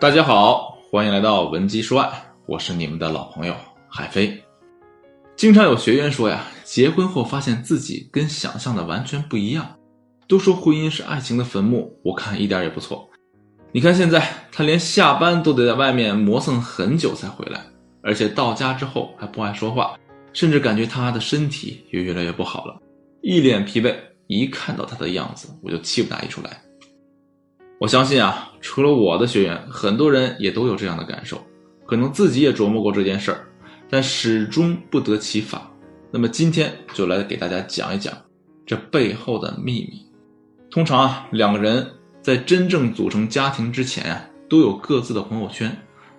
大家好，欢迎来到文姬说爱，我是你们的老朋友海飞。经常有学员说呀，结婚后发现自己跟想象的完全不一样。都说婚姻是爱情的坟墓，我看一点也不错。你看现在他连下班都得在外面磨蹭很久才回来，而且到家之后还不爱说话，甚至感觉他的身体也越来越不好了，一脸疲惫。一看到他的样子，我就气不打一处来。我相信啊，除了我的学员，很多人也都有这样的感受，可能自己也琢磨过这件事儿，但始终不得其法。那么今天就来给大家讲一讲这背后的秘密。通常啊，两个人在真正组成家庭之前啊，都有各自的朋友圈，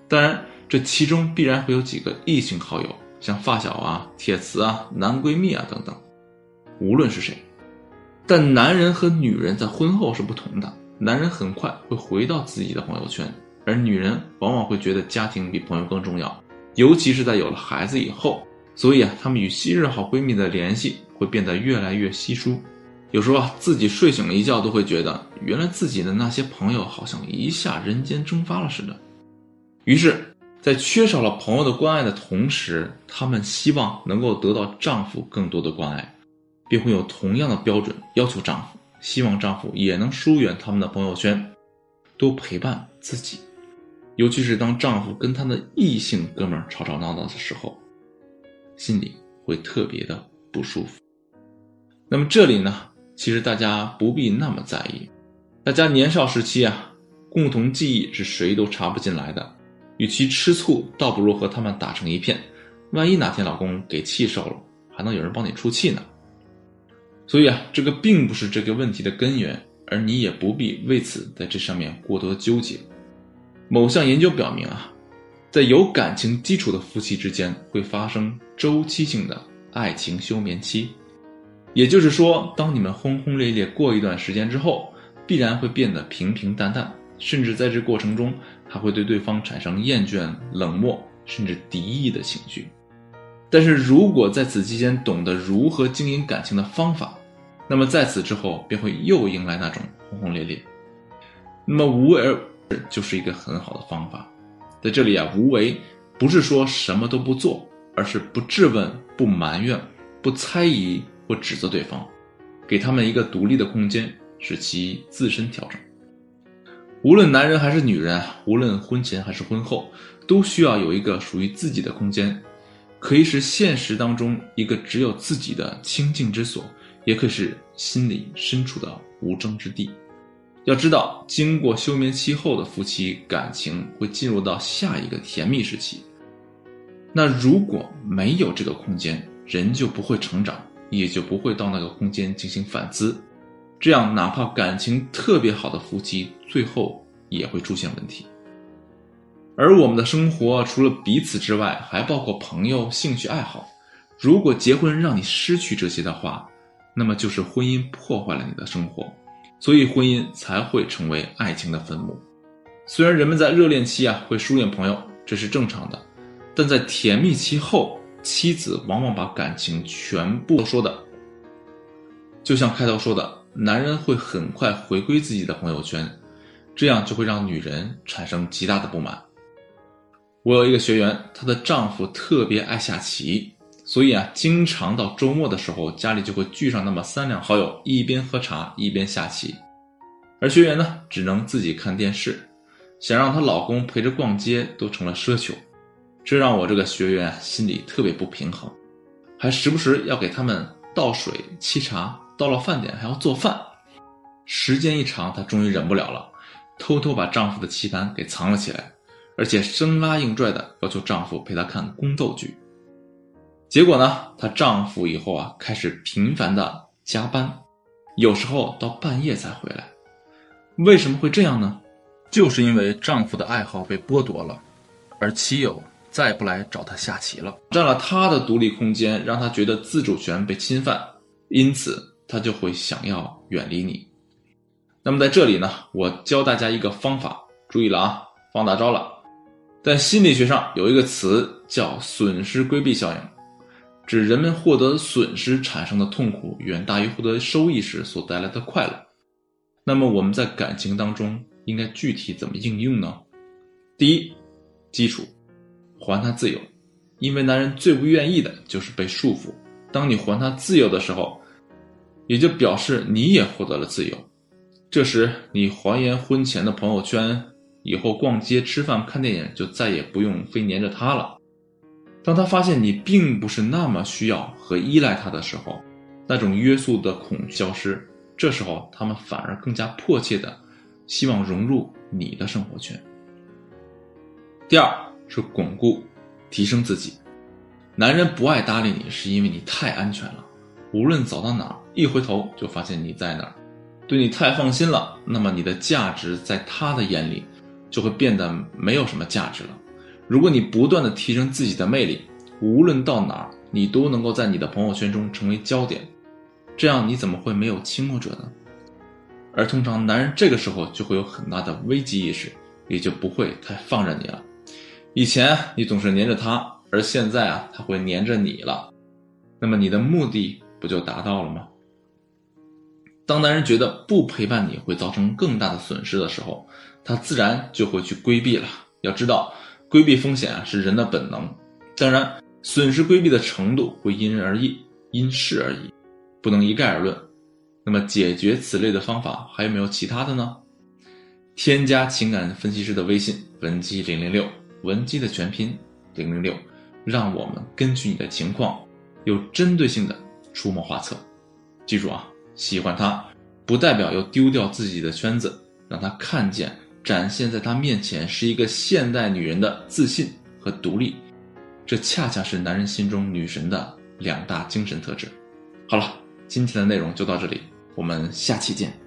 当然这其中必然会有几个异性好友，像发小啊、铁磁啊、男闺蜜啊等等。无论是谁，但男人和女人在婚后是不同的。男人很快会回到自己的朋友圈，而女人往往会觉得家庭比朋友更重要，尤其是在有了孩子以后。所以啊，她们与昔日好闺蜜的联系会变得越来越稀疏。有时候啊，自己睡醒了一觉都会觉得，原来自己的那些朋友好像一下人间蒸发了似的。于是，在缺少了朋友的关爱的同时，她们希望能够得到丈夫更多的关爱，并会有同样的标准要求丈夫。希望丈夫也能疏远他们的朋友圈，多陪伴自己。尤其是当丈夫跟他的异性哥们儿吵吵闹闹的时候，心里会特别的不舒服。那么这里呢，其实大家不必那么在意。大家年少时期啊，共同记忆是谁都插不进来的。与其吃醋，倒不如和他们打成一片。万一哪天老公给气受了，还能有人帮你出气呢。所以啊，这个并不是这个问题的根源，而你也不必为此在这上面过多纠结。某项研究表明啊，在有感情基础的夫妻之间会发生周期性的爱情休眠期，也就是说，当你们轰轰烈烈过一段时间之后，必然会变得平平淡淡，甚至在这过程中还会对对方产生厌倦、冷漠甚至敌意的情绪。但是如果在此期间懂得如何经营感情的方法，那么在此之后便会又迎来那种轰轰烈烈。那么无为而就是一个很好的方法。在这里啊，无为不是说什么都不做，而是不质问、不埋怨、不猜疑或指责对方，给他们一个独立的空间，使其自身调整。无论男人还是女人，无论婚前还是婚后，都需要有一个属于自己的空间，可以是现实当中一个只有自己的清净之所。也可是心里深处的无争之地。要知道，经过休眠期后的夫妻感情会进入到下一个甜蜜时期。那如果没有这个空间，人就不会成长，也就不会到那个空间进行反思。这样，哪怕感情特别好的夫妻，最后也会出现问题。而我们的生活除了彼此之外，还包括朋友、兴趣爱好。如果结婚让你失去这些的话，那么就是婚姻破坏了你的生活，所以婚姻才会成为爱情的坟墓。虽然人们在热恋期啊会疏远朋友，这是正常的，但在甜蜜期后，妻子往往把感情全部说的，就像开头说的，男人会很快回归自己的朋友圈，这样就会让女人产生极大的不满。我有一个学员，她的丈夫特别爱下棋。所以啊，经常到周末的时候，家里就会聚上那么三两好友，一边喝茶一边下棋，而学员呢，只能自己看电视，想让她老公陪着逛街都成了奢求，这让我这个学员心里特别不平衡，还时不时要给他们倒水沏茶，到了饭点还要做饭，时间一长，她终于忍不了了，偷偷把丈夫的棋盘给藏了起来，而且生拉硬拽的要求丈夫陪她看宫斗剧。结果呢，她丈夫以后啊开始频繁的加班，有时候到半夜才回来。为什么会这样呢？就是因为丈夫的爱好被剥夺了，而妻友再不来找他下棋了，占了他的独立空间，让他觉得自主权被侵犯，因此他就会想要远离你。那么在这里呢，我教大家一个方法，注意了啊，放大招了。在心理学上有一个词叫损失规避效应。指人们获得损失产生的痛苦远大于获得收益时所带来的快乐。那么我们在感情当中应该具体怎么应用呢？第一，基础，还他自由，因为男人最不愿意的就是被束缚。当你还他自由的时候，也就表示你也获得了自由。这时，你还原婚前的朋友圈，以后逛街、吃饭、看电影就再也不用非黏着他了。当他发现你并不是那么需要和依赖他的时候，那种约束的恐惧消失。这时候，他们反而更加迫切的希望融入你的生活圈。第二是巩固、提升自己。男人不爱搭理你，是因为你太安全了。无论走到哪儿，一回头就发现你在那儿，对你太放心了。那么你的价值在他的眼里就会变得没有什么价值了。如果你不断的提升自己的魅力，无论到哪儿，你都能够在你的朋友圈中成为焦点，这样你怎么会没有倾慕者呢？而通常男人这个时候就会有很大的危机意识，也就不会太放任你了。以前你总是黏着他，而现在啊，他会黏着你了，那么你的目的。不就达到了吗？当男人觉得不陪伴你会造成更大的损失的时候，他自然就会去规避了。要知道，规避风险啊是人的本能。当然，损失规避的程度会因人而异，因事而异，不能一概而论。那么，解决此类的方法还有没有其他的呢？添加情感分析师的微信文姬零零六，文姬的全拼零零六，让我们根据你的情况，有针对性的。出谋划策，记住啊，喜欢他不代表要丢掉自己的圈子，让他看见展现在他面前是一个现代女人的自信和独立，这恰恰是男人心中女神的两大精神特质。好了，今天的内容就到这里，我们下期见。